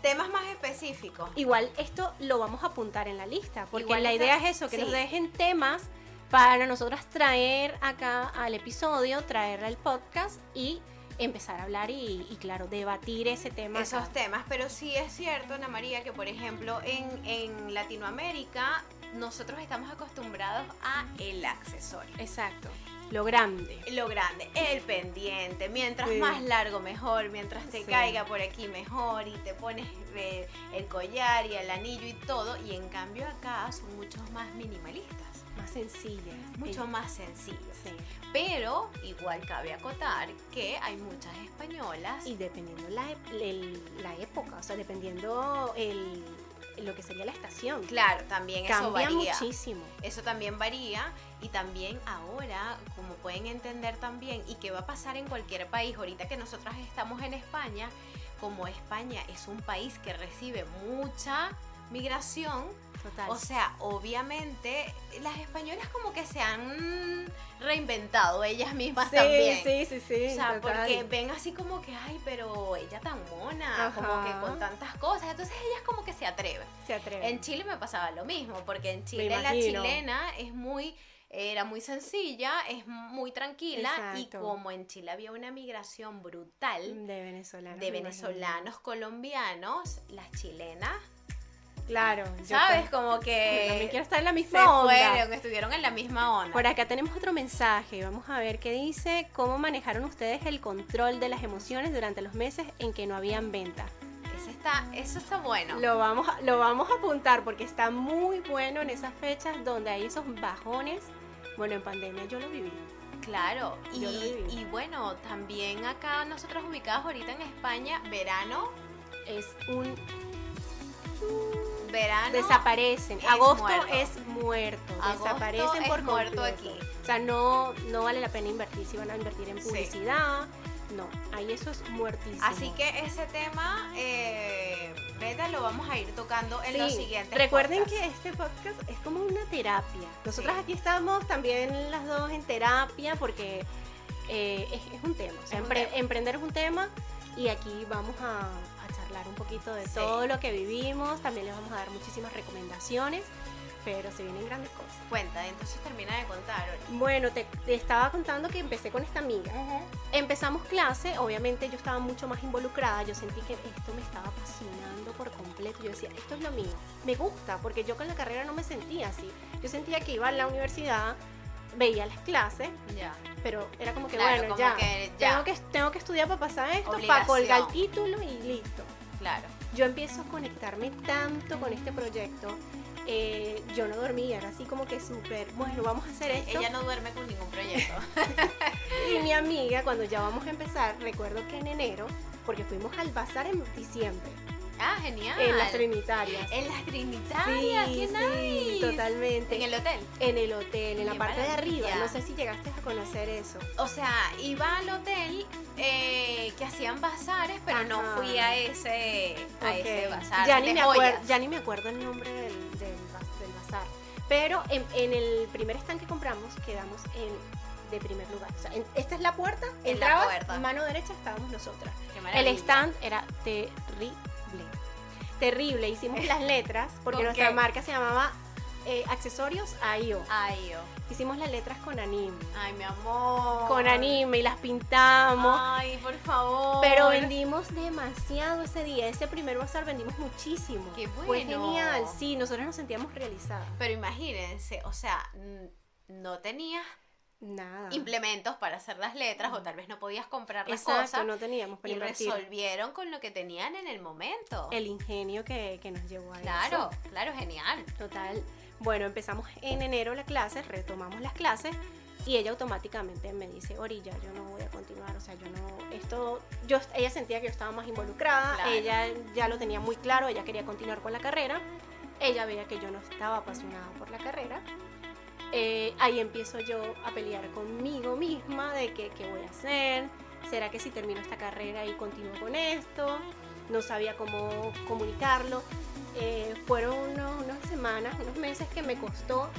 temas más específicos. Igual esto lo vamos a apuntar en la lista, porque la idea es eso, que nos dejen temas para nosotras traer acá al episodio, traer al podcast y empezar a hablar y, claro, debatir ese tema. Esos temas, pero sí es cierto, Ana María, que por ejemplo en, en Latinoamérica nosotros estamos acostumbrados a el accesorio. Exacto. Lo grande. Lo grande, el pendiente. Mientras más largo, mejor. Mientras te caiga por aquí, mejor. Y te pones el collar y el anillo y todo. Y en cambio acá son muchos más minimalistas más sencilla. Mucho más sencillo. Pero igual cabe acotar que hay muchas españolas. Y dependiendo la, la época, o sea, dependiendo el, lo que sería la estación. Claro, también eso Cambia varía. muchísimo. Eso también varía y también ahora, como pueden entender también, y que va a pasar en cualquier país, ahorita que nosotras estamos en España, como España es un país que recibe mucha migración, Total. o sea, obviamente las españolas como que se han reinventado ellas mismas sí, también. sí, sí, sí. O sea, total. porque ven así como que, ay, pero ella tan mona, como que con tantas cosas, entonces ellas como que se atreven. se atreve. En Chile me pasaba lo mismo, porque en Chile la chilena es muy, era muy sencilla, es muy tranquila y como en Chile había una migración brutal de venezolanos. de venezolanos, colombianos, las chilenas. Claro. ¿sabes? Como yo también que quiero estar en la se misma onda. fueron, estuvieron en la misma onda. Por acá tenemos otro mensaje. Vamos a ver qué dice. ¿Cómo manejaron ustedes el control de las emociones durante los meses en que no habían venta? Ese está, eso está bueno. Lo vamos, a, lo vamos a apuntar porque está muy bueno en esas fechas donde hay esos bajones. Bueno, en pandemia yo lo viví. Claro, y, y bueno, también acá nosotros ubicados ahorita en España, verano, Es un verano desaparecen. es Agosto muerto. es muerto. Agosto desaparecen es por muerto completo. aquí. O sea, no, no vale la pena invertir si van a invertir en Sí. publicidad. No, ahí eso es muertísimo. Así que ese tema, eh, Beta, lo vamos a ir tocando en Sí, los siguientes. Recuerden podcasts. que este podcast es como una terapia. Nosotras Sí. aquí estamos también las dos en terapia porque eh, es, es un tema. O sea, Es un tema. emprender es un tema y aquí vamos a charlar un poquito de Sí. todo lo que vivimos. También les vamos a dar muchísimas recomendaciones, pero se vienen grandes cosas. Cuenta, entonces termina de contar. Bueno, te, te estaba contando que empecé con esta amiga. Empezamos clase, obviamente yo estaba mucho más involucrada, yo sentí que esto me estaba apasionando por completo, yo decía, esto es lo mío, me gusta, porque yo con la carrera no me sentía así, yo sentía que iba a la universidad, veía las clases, Ya. pero era como que Claro, bueno, como ya, que ya. Tengo, que, tengo que estudiar para pasar esto, para Obligación. colgar el título y listo. Claro. Yo empiezo a conectarme tanto con este proyecto, eh, yo no dormía, era así como que súper, bueno, vamos a hacer esto. Ella no duerme con ningún proyecto. Y mi amiga, cuando ya vamos a empezar, recuerdo que en enero, porque fuimos al bazar en diciembre, ah, genial. en las Trinitarias. En las Trinitarias, qué sí, nice. totalmente. En el hotel. En el hotel, en la Qué parte de arriba. No sé si llegaste a conocer eso. O sea, iba al hotel eh, que hacían bazares, pero no fui a ese, a ese bazar. ya, ni me acuerdo, ya ni me acuerdo el nombre del, del, baz- del bazar. Pero en, en el primer stand que compramos quedamos en de primer lugar. O sea, en- esta es la puerta, En la puerta. mano derecha estábamos nosotras. El stand era terrible. Terrible. Hicimos las letras porque ¿Con nuestra qué? marca se llamaba eh, Accesorios AIO. Ay, oh. Hicimos las letras con anime. Ay, mi amor. Con anime y las pintamos. Ay, por favor. Pero vendimos demasiado ese día. Ese primer bazar vendimos muchísimo. Qué Fue bueno. genial. Sí, nosotros nos sentíamos realizadas. Pero imagínense, o sea, no tenías Nada. implementos para hacer las letras o tal vez no podías comprar las Exacto, cosas no teníamos para y invertir. resolvieron con lo que tenían en el momento. El ingenio que, que nos llevó a claro, eso. claro, genial. Total. Bueno, empezamos en enero la clase, retomamos las clases y ella automáticamente me dice, Orilla, yo no voy a continuar, o sea, yo no, esto, yo, ella sentía que yo estaba más involucrada, Claro. ella ya lo tenía muy claro, ella quería continuar con la carrera, ella veía que yo no estaba apasionada por la carrera. Eh, ahí empiezo yo a pelear conmigo misma de que, qué voy a hacer, será que si termino esta carrera y continúo con esto, no sabía cómo comunicarlo. Eh, fueron unos- unas semanas, unos meses que me costó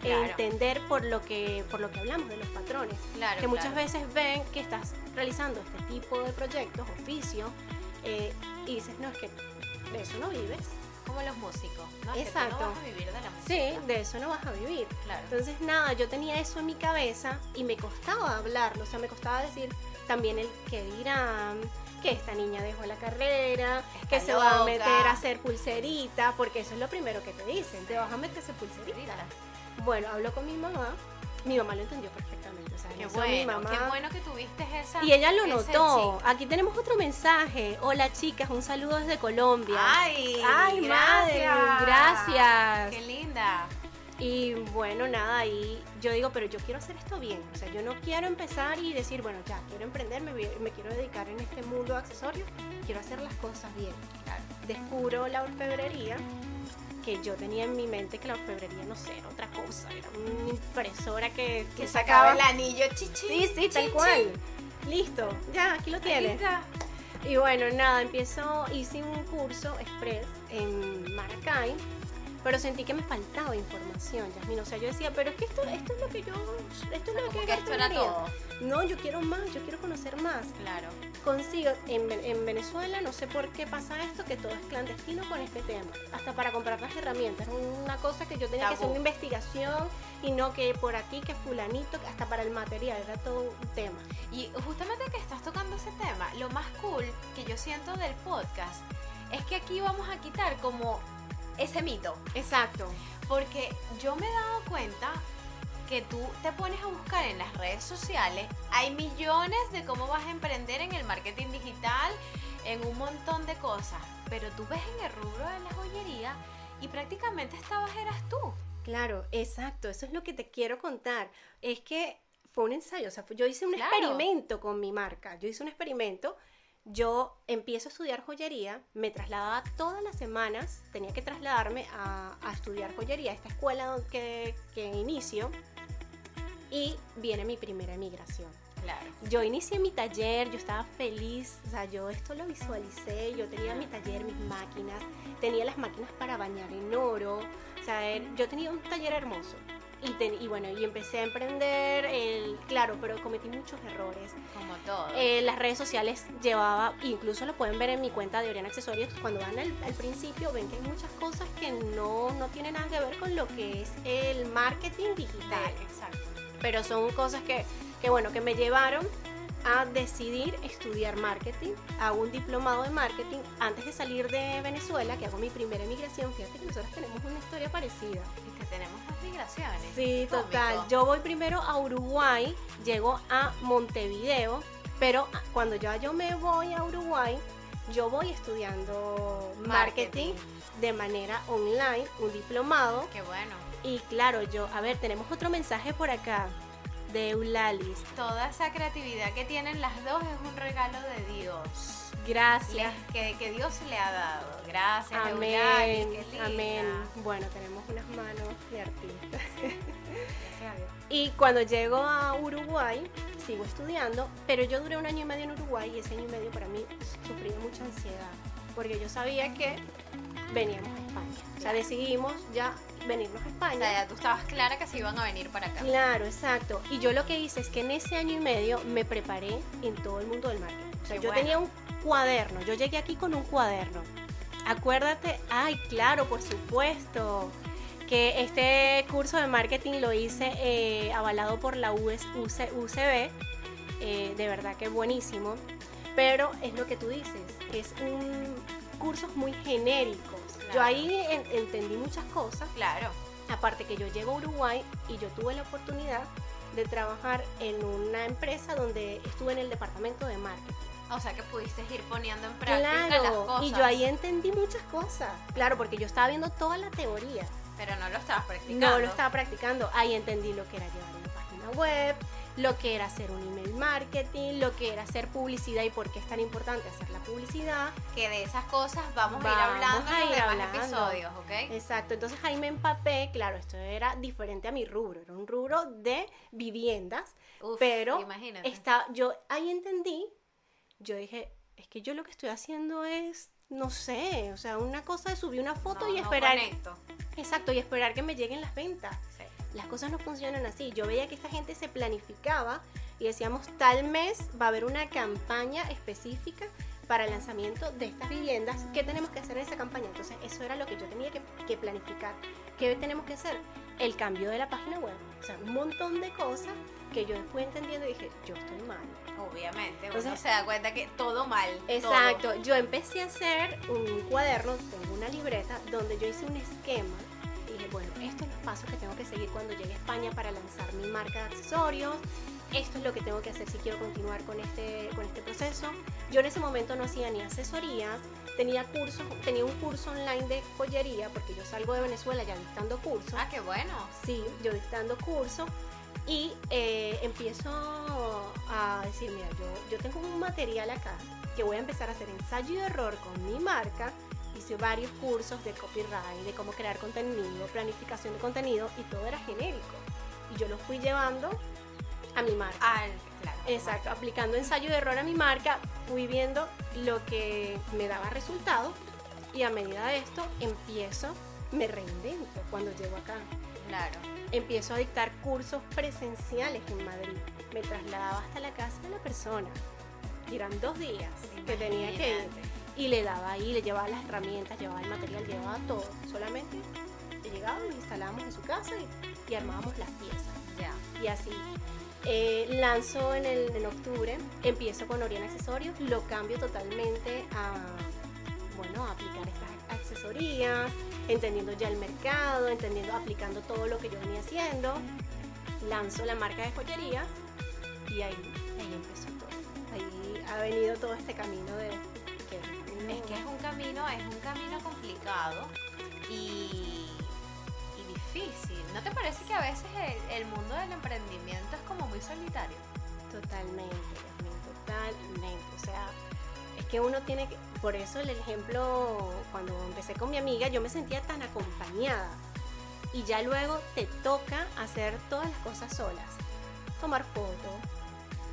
Claro. entender por lo que por lo que hablamos de los patrones, Claro. que muchas claro. veces ven que estás realizando este tipo de proyectos, oficio, eh, y dices, no, es que de eso no vives. Como los músicos, ¿no? Que tú Exacto. no vas a vivir de la música. Sí, de eso no vas a vivir. Claro. Entonces, nada, yo tenía eso en mi cabeza y me costaba hablarlo, o sea, me costaba decir también el que dirán, que esta niña dejó la carrera, Está que se va a meter a hacer pulserita, porque eso es lo primero que te dicen, te vas a meter a hacer pulserita. Bueno, hablo con mi mamá, mi mamá lo entendió perfectamente, o sea, Qué eso mi bueno, mamá... qué bueno que tuviste esa. Y ella lo notó. Aquí tenemos otro mensaje. Hola chicas, un saludo desde Colombia. Ay, Ay, madre, gracias. Qué linda. Y bueno, nada, y yo digo, pero yo quiero hacer esto bien. O sea, yo no quiero empezar y decir, bueno, ya, quiero emprender, me, me quiero dedicar en este mundo de accesorios, quiero hacer las cosas bien. Claro. Descubro la orfebrería que yo tenía en mi mente que la orfebrería, no sé, era otra cosa, era una impresora que, que sacaba el anillo chichi. Sí, sí, tal cual. Listo, ya, aquí lo tienes. Y bueno, nada, empiezo, hice un curso express en Maracay pero sentí que me faltaba información, Yasmin. O sea, yo decía, pero es que esto, esto es lo que yo, esto es lo que, que esto era todo. No, yo quiero más, yo quiero conocer más. Claro. Consigo, en, en, Venezuela, no sé por qué pasa esto, que todo es clandestino con este tema. Hasta para comprar las herramientas. Una cosa que yo tenía que hacer una investigación y no que por aquí, que fulanito, hasta para el material, era todo un tema. Y justamente que estás tocando ese tema, lo más cool que yo siento del podcast es que aquí vamos a quitar como ese mito. Exacto. Porque yo me he dado cuenta que tú te pones a buscar en las redes sociales, hay millones de cómo vas a emprender en el marketing digital, en un montón de cosas, pero tú ves en el rubro de la joyería y prácticamente estabas eras tú. Claro, exacto, eso es lo que te quiero contar. Es que fue un ensayo, o sea, yo hice un experimento con mi marca, yo hice un experimento yo empiezo a estudiar joyería, me trasladaba todas las semanas, tenía que trasladarme a, estudiar joyería, a esta escuela que, que inicio, y viene mi primera emigración. Claro. Yo inicié mi taller, yo estaba feliz, o sea, yo esto lo visualicé, yo tenía mi taller, mis máquinas, tenía las máquinas para bañar en oro, o sea, yo tenía un taller hermoso. Y, bueno, y empecé a emprender, el, claro, pero cometí muchos errores. Como todo. Eh, las redes sociales llevaba, incluso lo pueden ver en mi cuenta de Oriana Accesorios, cuando van al, principio ven que hay muchas cosas que no, no tienen nada que ver con lo que es el marketing digital. exacto. Pero son cosas que, que, bueno, que me llevaron a decidir estudiar marketing, hago un diplomado de marketing antes de salir de Venezuela, que hago mi primera emigración. Fíjate que nosotros tenemos una historia parecida. Tenemos más migraciones. Sí, total. Yo voy primero a Uruguay, llego a Montevideo, pero cuando ya yo me voy a Uruguay, yo voy estudiando marketing, de manera online, un diplomado. Qué bueno. Y claro, yo, a ver, tenemos otro mensaje por acá de Eulalis. Toda esa creatividad que tienen las dos es un regalo de Dios. Gracias. que, que, Dios le ha dado. Gracias, Amén. Amén. Bueno, tenemos unas manos de artistas. y cuando llego a Uruguay, sigo estudiando, pero yo duré un año y medio en Uruguay y ese año y medio para mí sufrí mucha ansiedad, porque yo sabía que veníamos a España. O sea, decidimos ya venirnos a España. O sea, ya tú estabas clara que se iban a venir para acá. Claro, exacto. Y yo lo que hice es que en ese año y medio me preparé en todo el mundo del marketing. O sea, yo tenía un cuaderno, yo llegué aquí con un cuaderno. Acuérdate, ay, claro, por supuesto, que este curso de marketing lo hice eh, avalado por la US, UCB, eh, de verdad que buenísimo, pero es lo que tú dices, es un curso muy genérico yo ahí entendí muchas cosas. Claro. Aparte que yo llego a Uruguay y yo tuve la oportunidad de trabajar en una empresa donde estuve en el departamento de marketing. O sea que pudiste ir poniendo en práctica las cosas. Y yo ahí entendí muchas cosas. Claro, porque yo estaba viendo toda la teoría. Pero no lo estabas practicando. No lo estaba practicando. Ahí entendí lo que era llevar una página web, lo que era hacer un email marketing, lo que era hacer publicidad y por qué es tan importante hacer la publicidad. Que de esas cosas vamos, a ir hablando en los demás episodios, ¿ok? Exacto, entonces ahí me empapé, claro, esto era diferente a mi rubro, era un rubro de viviendas, pero está, yo ahí entendí, yo dije, es que yo lo que estoy haciendo es no sé, o sea, una cosa de subir una foto y esperar. Exacto, y esperar que me lleguen las ventas. Las cosas no funcionan así. Yo veía que esta gente se planificaba y decíamos, tal mes va a haber una campaña específica para el lanzamiento de estas viviendas. ¿Qué tenemos que hacer en esa campaña? Entonces, eso era lo que yo tenía que, planificar. ¿Qué tenemos que hacer? El cambio de la página web. O sea, un montón de cosas que yo fui entendiendo y dije, yo estoy mal. Obviamente, Entonces, uno se da cuenta que todo mal. Exacto. Yo empecé a hacer un cuaderno, tengo una libreta, donde yo hice un esquema bueno, estos son los pasos que tengo que seguir cuando llegue a España para lanzar mi marca de accesorios, esto es lo que tengo que hacer si quiero continuar con este, con este proceso. Yo en ese momento no hacía ni asesorías, tenía cursos, tenía un curso online de joyería, porque yo salgo de Venezuela ya dictando cursos. Ah, qué bueno. Sí, yo dictando cursos. Y eh, empiezo a decir, mira, yo, yo tengo un material acá que voy a empezar a hacer ensayo y error con mi marca hice varios cursos de copyright, de cómo crear contenido, planificación de contenido y todo era genérico. Y yo lo fui llevando a mi marca. Al, claro. Exacto, aplicando ensayo de error a mi marca, fui viendo lo que me daba resultado y a medida de esto empiezo, me reinvento cuando llego acá. Claro. Empiezo a dictar cursos presenciales en Madrid. Me trasladaba hasta la casa de la persona. Y eran dos días que tenía que ir. Y le daba ahí, le llevaba las herramientas, llevaba el material, llevaba todo. Solamente llegaba, nos instalábamos en su casa y, y armábamos las piezas. Ya. Y así. Eh, lanzo en, el, en octubre, empiezo con Oriana Accesorios, lo cambio totalmente a, bueno, a aplicar estas accesorias, entendiendo ya el mercado, entendiendo, aplicando todo lo que yo venía haciendo. Lanzo la marca de joyerías y ahí, ahí empezó todo. Ahí ha venido todo este camino de... Es que es un camino, es un camino complicado y, y difícil. ¿No te parece que a veces el, el mundo del emprendimiento es como muy solitario? Totalmente, totalmente. O sea, es que uno tiene que. Por eso el ejemplo, cuando empecé con mi amiga, yo me sentía tan acompañada. Y ya luego te toca hacer todas las cosas solas. Tomar foto,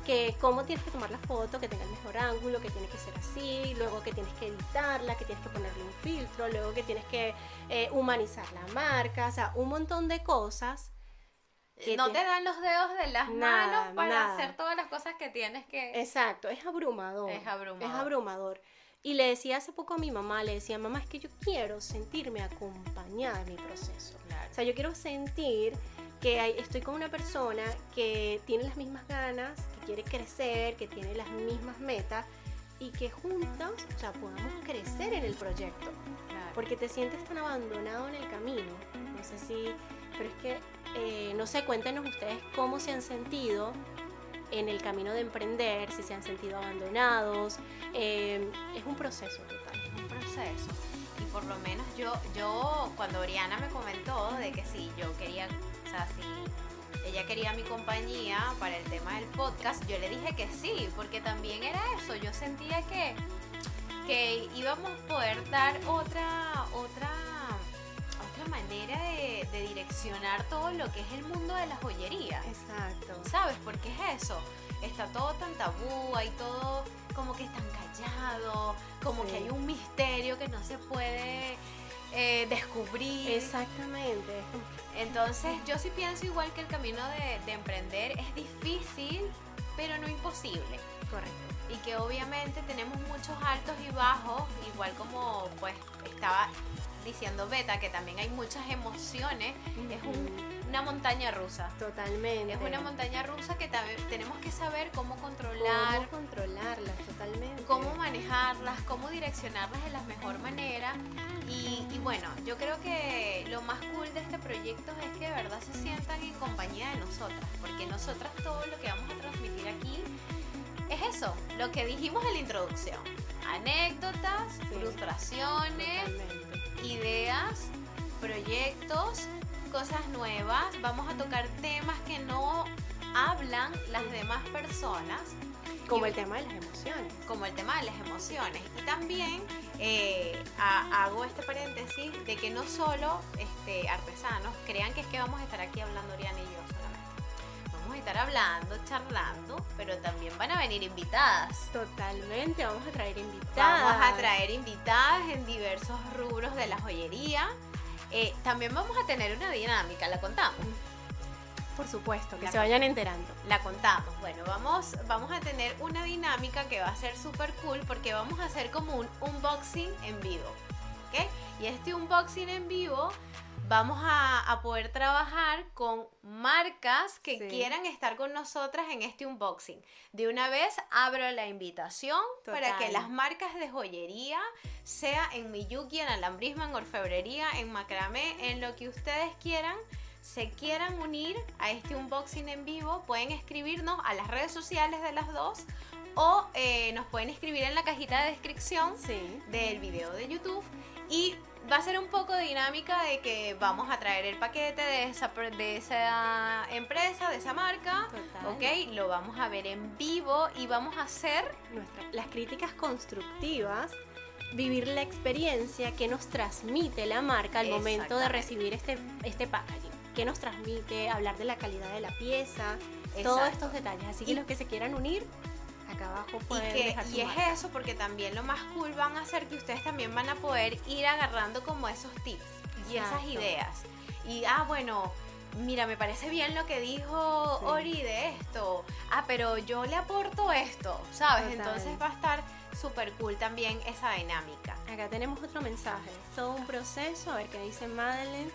que cómo tienes que tomar la foto, que tenga el mejor ángulo, que tiene que ser así, luego que tienes que editarla, que tienes que ponerle un filtro, luego que tienes que eh, humanizar la marca, o sea, un montón de cosas. que No te- te dan los dedos de las Nada, manos para nada. hacer todas las cosas que tienes que... Exacto, es abrumador. Es abrumador. Es abrumador. Y le decía hace poco a mi mamá, le decía, mamá, es que yo quiero sentirme acompañada en mi proceso. Claro. O sea, yo quiero sentir que hay- estoy con una persona que tiene las mismas ganas, que quiere crecer, que tiene las mismas metas y que juntas, o sea, podamos crecer en el proyecto. claro. Porque te sientes tan abandonado en el camino. No sé si, pero es que, eh, no sé, cuéntenos ustedes cómo se han sentido en el camino de emprender, si se han sentido abandonados. Eh, es un proceso total. es un proceso. Y por lo menos yo, yo cuando Oriana me comentó de que sí, yo quería, sea, si ella quería mi compañía para el tema del podcast, yo le dije que sí, porque también era eso, yo sentía que, que íbamos a poder dar otra, otra, otra manera de, de direccionar todo lo que es el mundo de la joyería. Exacto. ¿Sabes? Porque es eso. Está todo tan tabú, hay todo como que tan callado, como Sí. que hay un misterio que no se puede eh, descubrir. Exactamente. Entonces yo sí pienso igual que el camino de, de emprender es difícil, pero no imposible. Correcto. Y que obviamente tenemos muchos altos y bajos, igual como pues estaba diciendo Beta, que también hay muchas emociones. Es un- una montaña rusa. Totalmente. Es una montaña rusa que tenemos que saber cómo controlar, ¿Cómo controlarlas? Totalmente. cómo manejarlas, cómo direccionarlas de la mejor manera. Y, y bueno, yo creo que lo más cool de este proyecto es que de verdad se sientan en compañía de nosotras, porque nosotras todo lo que vamos a transmitir aquí es eso, lo que dijimos en la introducción. Anécdotas, Sí. frustraciones, Totalmente. ideas, proyectos, cosas nuevas. Vamos a tocar temas que no hablan las demás personas, Como Y- el tema de las emociones. como el tema de las emociones. Y también eh, ha- hago este paréntesis de que no solo este, artesanos crean que es que vamos a estar aquí hablando Oriana y yo solamente. Vamos a estar hablando, charlando, pero también van a venir invitadas. Totalmente. Vamos a traer invitadas. Vamos a traer invitadas en diversos rubros de la joyería. Eh, también vamos a tener una dinámica, la contamos. Por supuesto, que La- se vayan enterando. La contamos. Bueno, vamos, vamos a tener una dinámica que va a ser súper cool porque vamos a hacer como un unboxing en vivo. ¿Ok? Y este unboxing en vivo vamos a, a poder trabajar con marcas que Sí. quieran estar con nosotras en este unboxing. De una vez abro la invitación para que las marcas de joyería, sea en Miyuki, en alambrismo, en orfebrería, en macramé, en lo que ustedes quieran, se quieran unir a este unboxing en vivo, pueden escribirnos a las redes sociales de las dos o eh, nos pueden escribir en la cajita de descripción Sí. del video de YouTube y va a ser un poco dinámica de que vamos a traer el paquete de esa, de esa empresa, de esa marca, Total. ok, lo vamos a ver en vivo y vamos a hacer Nuestra- las críticas constructivas vivir la experiencia que nos transmite la marca al momento de recibir este, este packaging. ¿Qué nos transmite? Hablar de la calidad de la pieza, todos estos detalles. Así que los que se quieran unir, acá abajo pueden y, y es eso porque también lo más cool van a ser que ustedes también van a poder ir agarrando como esos tips y esas ideas. Y ah bueno mira me parece bien lo que dijo Ori de esto. Ah pero yo le aporto esto sabes entonces va a estar súper cool también esa dinámica. Acá tenemos otro mensaje. Todo un proceso a ver qué dice Madeleine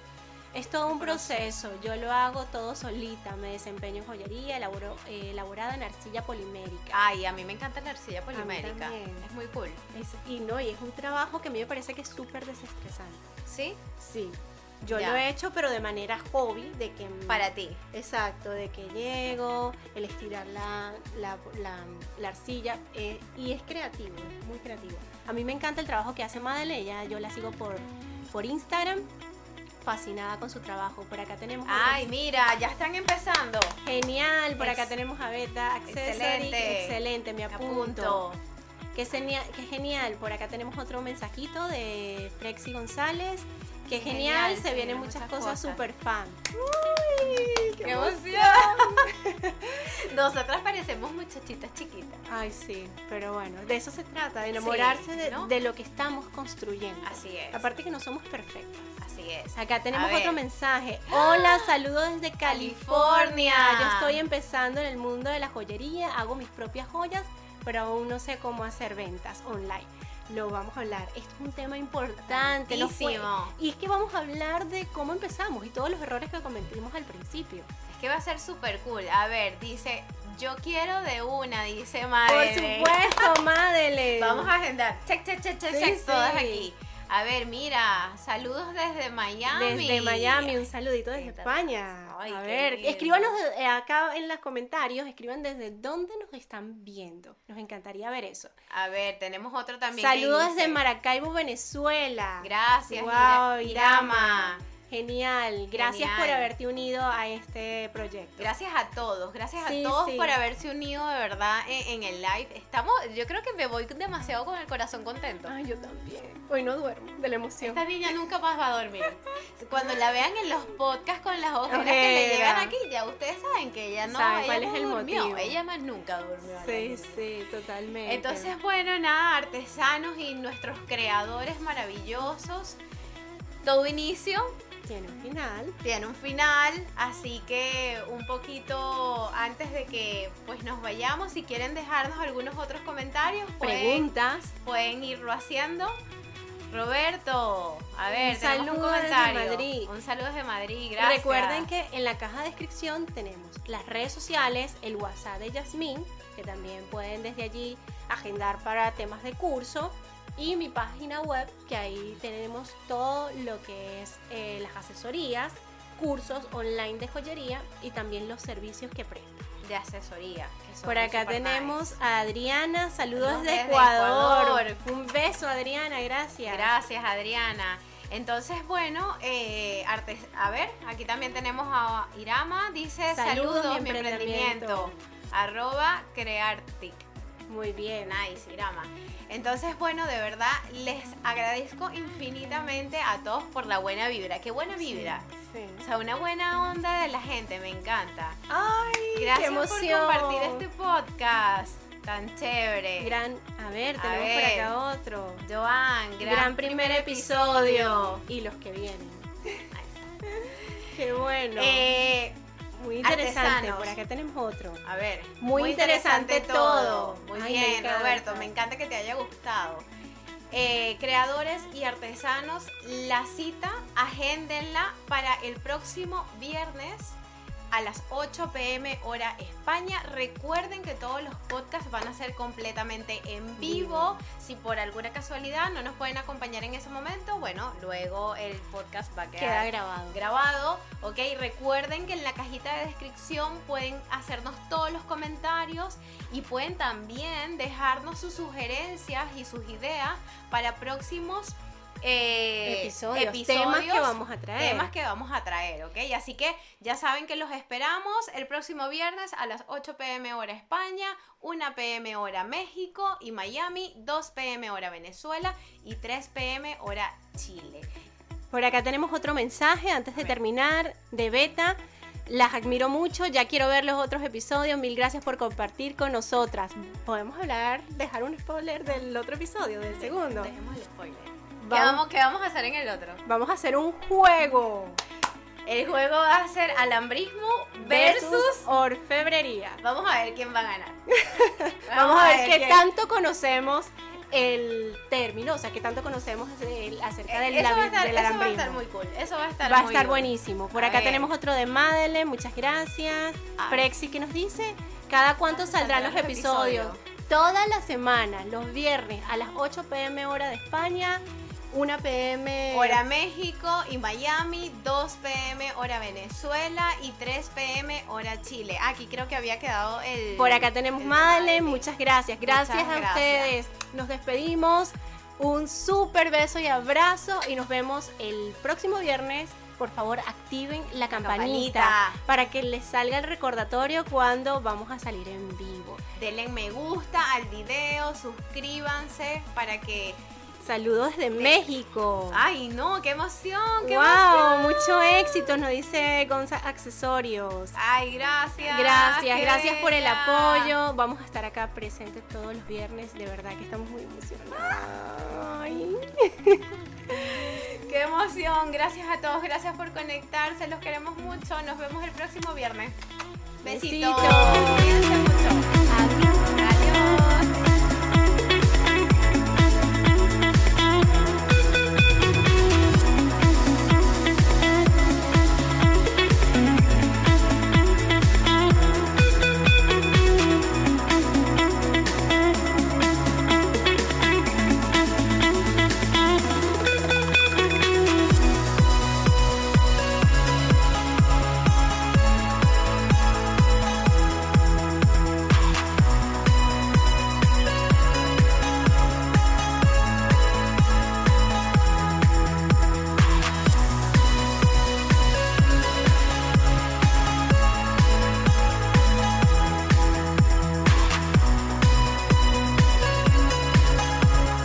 es todo un proceso. Yo lo hago todo solita. Me desempeño en joyería, elaboro, eh, elaborada en arcilla polimérica. Ay, a mí me encanta la arcilla polimérica. Es muy cool. y no, y es un trabajo que a mí me parece que es súper desestresante. ¿Sí? Sí. Yo lo he hecho, pero de manera hobby, de que... Para ti. Exacto, de que llego, el estirar la, la, arcilla, eh, y es creativo, muy creativo. A mí me encanta el trabajo que hace Madeleine, yo la sigo por, por Instagram fascinada con su trabajo. Por acá tenemos. Ay, mira, ya están empezando. Genial. Por acá tenemos a Beta Excelente. Excelente, me apunto. Qué, genial, qué genial. Por acá tenemos otro mensajito de Frexi González. Qué genial, se vienen muchas, cosas, super fan. ¡Uy! ¡Qué, emoción! Nosotras parecemos muchachitas chiquitas. Ay, sí, pero bueno, de eso se trata, de enamorarse de, lo que estamos construyendo. Así es. Aparte que no somos perfectas. Así es. Acá tenemos otro mensaje. Hola, saludos desde California. Yo estoy empezando en el mundo de la joyería, hago mis propias joyas, pero aún no sé cómo hacer ventas online lo vamos a hablar. Esto es un tema importante. y es que vamos a hablar de cómo empezamos y todos los errores que cometimos al principio. Es que va a ser súper cool. A ver, dice, yo quiero de una, dice Madeleine. Por supuesto, Madeleine. vamos a agendar. Check, check, check, check, check, todas aquí. A ver, mira, saludos desde Miami. Desde Miami, un saludito desde España. a ver, escríbanos eh, acá en los comentarios, escriban desde dónde nos están viendo. Nos encantaría ver eso. A ver, tenemos otro también. Saludos desde Maracaibo, Venezuela. Gracias, wow, Irama. Genial, gracias por haberte unido a este proyecto. Gracias a todos, gracias a todos por haberse unido de verdad en, el live. Estamos, yo creo que me voy demasiado con el corazón contento. Ay, yo también. Hoy no duermo de la emoción. Esta niña nunca más va a dormir. Cuando la vean en los podcasts con las ojeras que le llegan aquí, ya ustedes saben que ella no, cuál es el motivo. Ella más nunca durmió. Sí, sí, totalmente. Entonces, bueno, nada, artesanos y nuestros creadores maravillosos. Todo inicio tiene un final. Tiene un final, así que un poquito antes de que pues nos vayamos, si quieren dejarnos algunos otros comentarios, preguntas, pueden irlo haciendo. Roberto, a ver, un saludo desde Madrid. Un saludo desde Madrid, gracias. Recuerden que en la caja de descripción tenemos las redes sociales, el WhatsApp de Yasmín, que también pueden desde allí agendar para temas de curso y mi página web, que ahí tenemos todo lo que es eh, las asesorías, cursos online de joyería y también los servicios que prestan. De asesoría. Por acá tenemos a Adriana, saludos, de Ecuador. Un beso Adriana, gracias. Gracias Adriana. Entonces, bueno, eh, a ver, aquí también tenemos a Irama, dice saludos, mi, emprendimiento. Arroba Creartic. Muy bien. Nice, Irama. Entonces, bueno, de verdad les agradezco infinitamente a todos por la buena vibra. Qué buena vibra. Sí, O sea, una buena onda de la gente, me encanta. Ay, gracias qué emoción. por compartir este podcast tan chévere. Gran, a ver, tenemos por acá otro. Joan, gran, primer, episodio. Y los que vienen. qué bueno. Eh, muy interesante. Por acá tenemos otro. A ver. Muy, interesante, todo. Muy bien, Roberto. Me encanta que te haya gustado. Eh, creadores y artesanos, la cita, agéndenla para el próximo viernes a las 8 pm hora España. Recuerden que todos los podcasts van a ser completamente en vivo. Si por alguna casualidad no nos pueden acompañar en ese momento, bueno, luego el podcast va a quedar grabado. grabado. Ok, recuerden que en la cajita de descripción pueden hacernos todos los comentarios y pueden también dejarnos sus sugerencias y sus ideas para próximos eh, episodios, temas que vamos a traer. Temas que vamos a traer, ¿ok? Así que ya saben que los esperamos el próximo viernes a las 8 pm hora España, 1 pm hora México y Miami, 2 pm hora Venezuela y 3 pm hora Chile. Por acá tenemos otro mensaje antes de terminar de Beta. Las admiro mucho, ya quiero ver los otros episodios. Mil gracias por compartir con nosotras. Podemos hablar, dejar un spoiler del otro episodio, del segundo. Dejemos el spoiler. ¿Qué vamos, ¿Qué vamos a hacer en el otro? Vamos a hacer un juego. El juego va a ser alambrismo versus, orfebrería. Vamos a ver quién va a ganar. Vamos, a ver, qué tanto conocemos el término, o sea, que tanto conocemos acerca del, eso va a estar, del Eso va a estar muy cool, eso va a estar Va a estar buenísimo. Por acá tenemos otro de Madeleine, muchas gracias. Ah. Prexi que nos dice, ¿cada cuánto saldrán los episodios? Todas las semanas, los viernes a las 8 pm hora de España, 1 pm hora México y Miami, 2 pm hora Venezuela y 3 pm hora Chile. Aquí creo que había quedado el... Por acá tenemos Madeleine, muchas gracias. Gracias a ustedes. Nos despedimos. Un súper beso y abrazo y nos vemos el próximo viernes. Por favor, activen la campanita, campanita. para que les salga el recordatorio cuando vamos a salir en vivo. Denle me gusta al video, suscríbanse para que Saludos desde México. Ay, no, qué emoción, qué wow, emoción. mucho éxito, nos dice Gonza Accesorios. Ay, gracias. Gracias, gracias por el apoyo. Vamos a estar acá presentes todos los viernes. De verdad que estamos muy emocionados. Ay. Qué emoción. Gracias a todos, gracias por conectarse. Los queremos mucho. Nos vemos el próximo viernes. Besitos. Cuídense mucho.